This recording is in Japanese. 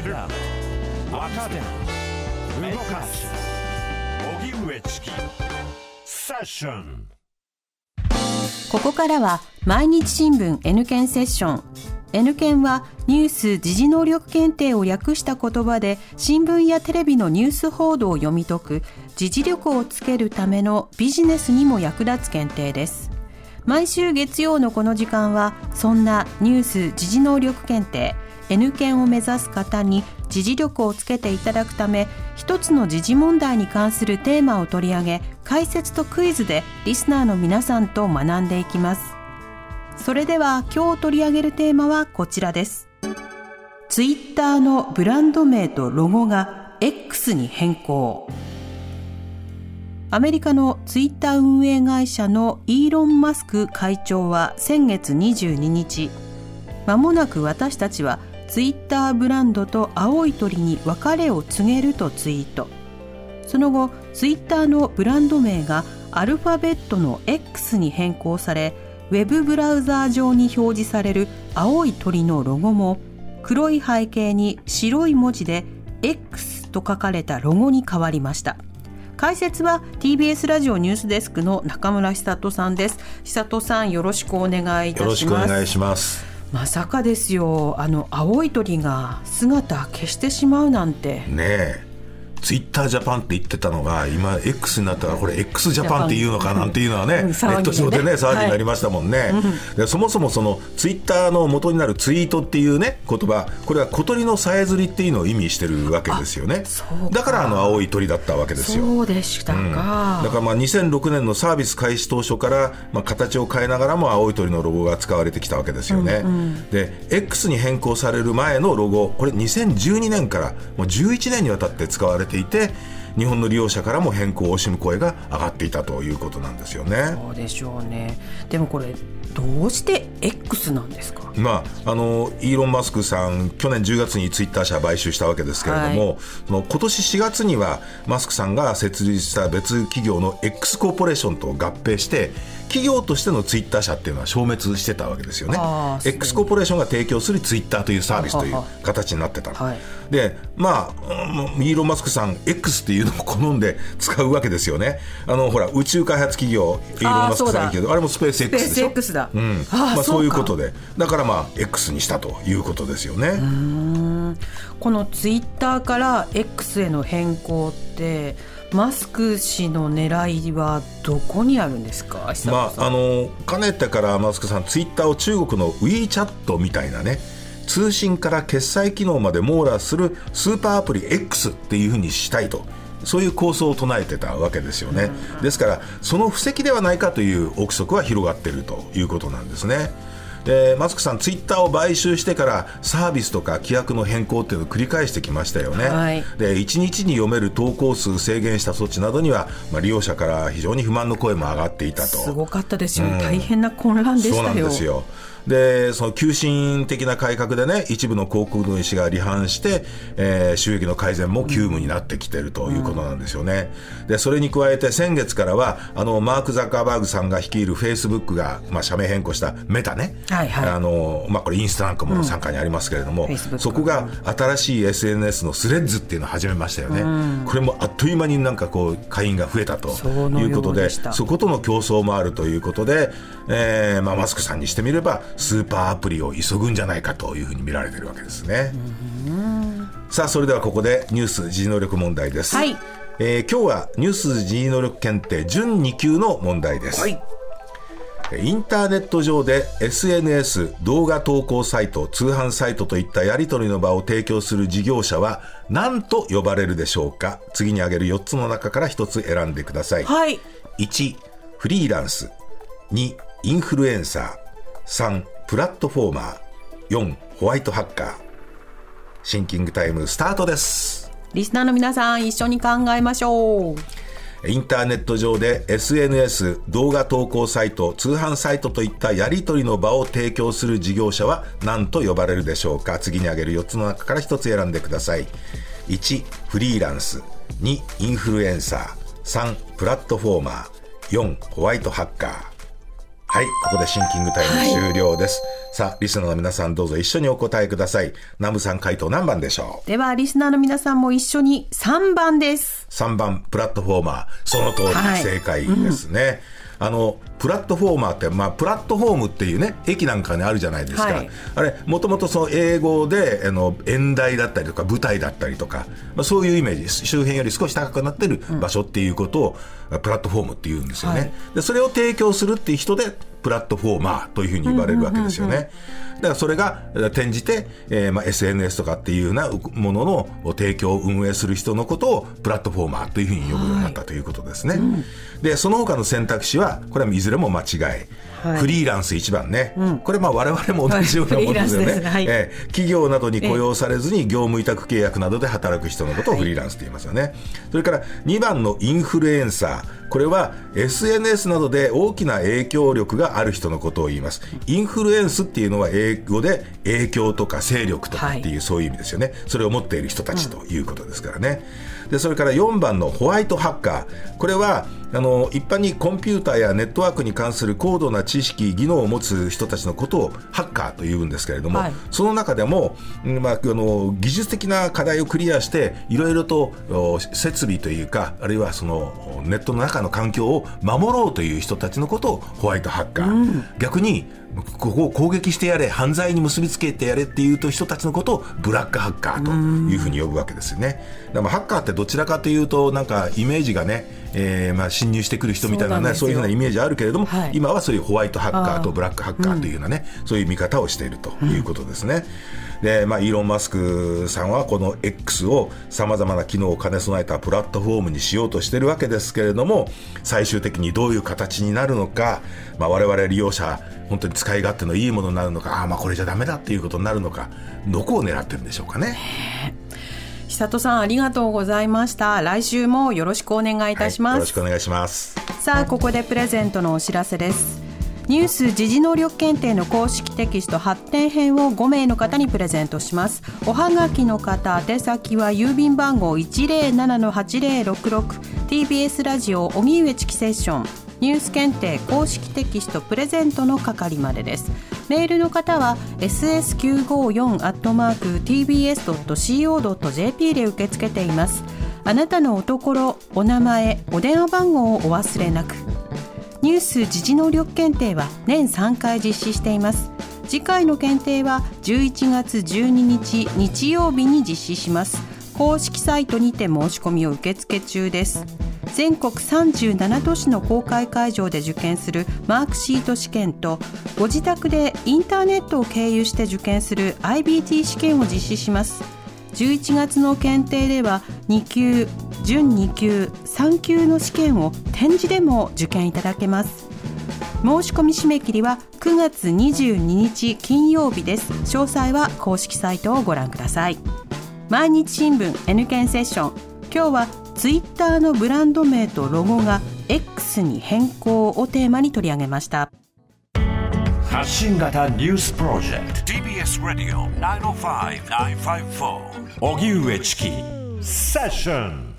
知る。若手動かす。荻上チキ。セッション。ここからは毎日新聞 N 検セッション。N 検はニュース・時事能力検定を略した言葉で新聞やテレビのニュース報道を読み解く時事力をつけるためのビジネスにも役立つ検定です。毎週月曜のこの時間はそんなニュース・時事能力検定。N 検を目指す方に時事力をつけていただくため一つの時事問題に関するテーマを取り上げ解説とクイズでリスナーの皆さんと学んでいきます。それでは今日取り上げるテーマはこちらです。ツイッターのブランド名とロゴが X に変更。アメリカのツイッター運営会社のイーロン・マスク会長は先月22日まもなく私たちはツイッターブランドと青い鳥に別れを告げるとツイート。その後ツイッターのブランド名がアルファベットの X に変更されウェブブラウザー上に表示される青い鳥のロゴも黒い背景に白い文字で X と書かれたロゴに変わりました。解説は TBS ラジオニュースデスクの中村久人さんです。久人さんよろしくお願いいたします。よろしくお願いします。まさかですよ。あの青い鳥が姿消してしまうなんて。ねえ。ツイッタージャパンって言ってたのが今 X になったらこれ x ジャパンっていうのかなんていうのはねネット上でね騒ぎになりましたもんね、はいでそもそもそのツイッターの元になるツイートっていうね言葉これは小鳥のさえずりっていうのを意味してるわけですよね。だからあの青い鳥だったわけですよ。そうでしたか、うん、だからまあ2006年のサービス開始当初からまあ形を変えながらも青い鳥のロゴが使われてきたわけですよね、うんうん、で X に変更される前のロゴこれ2012年からもう11年にわたって使われていて日本の利用者からも変更を惜しむ声が上がっていたということなんですよね。そうでしょうねでもこれどうして X なんですか、まあ、あのイーロン・マスクさん去年10月にツイッター社買収したわけですけれども、はい、その今年4月にはマスクさんが設立した別企業の X コーポレーションと合併して企業としてのツイッター社っていうのは消滅してたわけですよね。X コーポレーションが提供するツイッターというサービスという形になってた。はい、で、まあ、イーロン・マスクさん X っていうのを好んで使うわけですよね。あのほら宇宙開発企業イーロン・マスクさんいいけどあれもスペース X でしょ？X だ。うん。まあそういうことでだからまあ X にしたということですよね。このツイッターから X への変更ってマスク氏の狙いはどこにあるんですか、まあ、あのかねてからマスクさんツイッターを中国の WeChat みたいなね通信から決済機能まで網羅するスーパーアプリ X っていうふうにしたいとそういう構想を唱えてたわけですよね、ですからその布石ではないかという憶測は広がっているということなんですね。でマスクさん、ツイッターを買収してからサービスとか規約の変更っていうのを繰り返してきましたよね、はい、で1日に読める投稿数制限した措置などには、まあ、利用者から非常に不満の声も上がっていたと。すごかったですよ、うん、大変な混乱でしたよ。そうなんですよでその急進的な改革でね一部の広告主が離反して、えー、収益の改善も急務になってきているということなんですよね、うん、でそれに加えて先月からはあのマーク・ザッカーバーグさんが率いるフェイスブックが、まあ、社名変更したメタね、はいはい、あのまあ、これインスタなんかも参加にありますけれども、うん、そこが新しい SNS のスレッズっていうのを始めましたよね、うん、これもあっという間になんかこう会員が増えたということでそことの競争もあるということで、えーまあ、マスクさんにしてみればスーパーアプリを急ぐんじゃないかというふうに見られているわけですね。さあそれではここでニュース時能力問題です。はい、えー、今日はニュース時能力検定準2級の問題です。はい。インターネット上で SNS 動画投稿サイト通販サイトといったやり取りの場を提供する事業者は何と呼ばれるでしょうか？次に挙げる4つの中から1つ選んでください、はい、1フリーランス。2インフルエンサー3プラットフォーマー。4ホワイトハッカー。シンキングタイムスタートです。リスナーの皆さん一緒に考えましょう。インターネット上で SNS 動画投稿サイト通販サイトといったやり取りの場を提供する事業者は何と呼ばれるでしょうか。次に挙げる4つの中から1つ選んでください。1フリーランス。2インフルエンサー。3プラットフォーマー。4ホワイトハッカーはい、ここでシンキングタイム終了です。さあ、リスナーの皆さんどうぞ一緒にお答えください。ナムさん回答何番でしょう？では、リスナーの皆さんも一緒に3番です。3番、プラットフォーマー。その通り、はい正解ですね。あの、プラットフォーマーって、まあ、プラットフォームっていうね、駅なんかにあるじゃないですか。はいあれ、もともとその英語で、あの、演台だったりとか、舞台だったりとか、まあ、そういうイメージ、周辺より少し高くなってる場所っていうことを、プラットフォームって言うんですよね。はいで、それを提供するっていう人で、プラットフォーマーというふうに言われるわけですよね。だからそれがえー転じて、えーまあ、SNS とかっていうようなものの提供を運営する人のことをプラットフォーマーというふうに呼ぶようになったということですね。で、その他の選択肢は、これはいずれも間違い。はいフリーランス一番ね。これまあ我々も同じようなものですよね。はいえー企業などに雇用されずに業務委託契約などで働く人のことをフリーランスと言いますよね。それから2番のインフルエンサー。これは SNS などで大きな影響力がある人のことを言います。インフルエンスっていうのは英語で影響とか勢力とかっていうそういう意味ですよね。それを持っている人たちということですからね。で、それから4番のホワイトハッカー。これは、あの、一般にコンピューターやネットワークに関する高度な知識、技能を持つ人たちのことをハッカーというんですけれども、はい。その中でも、うんまあ、あの技術的な課題をクリアしていろいろとお設備というかあるいはそのネットの中の環境を守ろうという人たちのことをホワイトハッカー、逆にここを攻撃してやれ犯罪に結びつけてやれっていうと人たちのことをブラックハッカーというふうに呼ぶわけですよね。だからハッカーってどちらかというとなんかイメージがね、えーまあ侵入してくる人みたいなねそういうふうなイメージあるけれども、はい。今はそういうホワイトハッカーとブラックハッカーというようなね、そういう見方をしているということですね。で、まあ、イーロン・マスクさんはこの X をさまざまな機能を兼ね備えたプラットフォームにしようとしているわけですけれども、最終的にどういう形になるのか、まあ、我々利用者、本当に使い勝手のいいものになるのか、ああ、まあこれじゃダメだっていうことになるのか、どこを狙ってるんでしょうかね。久里さんありがとうございました。来週もよろしくお願いいたします。はいよろしくお願いします。さあここでプレゼントのお知らせですニュース時事能力検定の公式テキスト発展編を5名の方にプレゼントしますおはがきの方宛先は郵便番号 107-8066TBS ラジオ荻上チキセッションニュース検定公式テキストプレゼントの係までですメールの方は ss954-tbs.co.jp で受け付けていますあなたのおところ、お名前、お電話番号をお忘れなく。ニュース時事能力検定は年3回実施しています。次回の検定は11月12日日曜日に実施します。公式サイトにて申し込みを受付中です。全国37都市の公開会場で受験するマークシート試験とご自宅でインターネットを経由して受験する IBT 試験を実施します。11月の検定では2級準2級3級の試験を展示でも受験いただけます。申し込み締め切りは9月22日金曜日です。詳細は公式サイトをご覧ください。毎日新聞 N 検セッション。今日はツイッターのブランド名とロゴが X に変更をテーマに取り上げました。発信型ニュースプロジェクト。TBS ラディオ905-954おぎゅうえちきセッション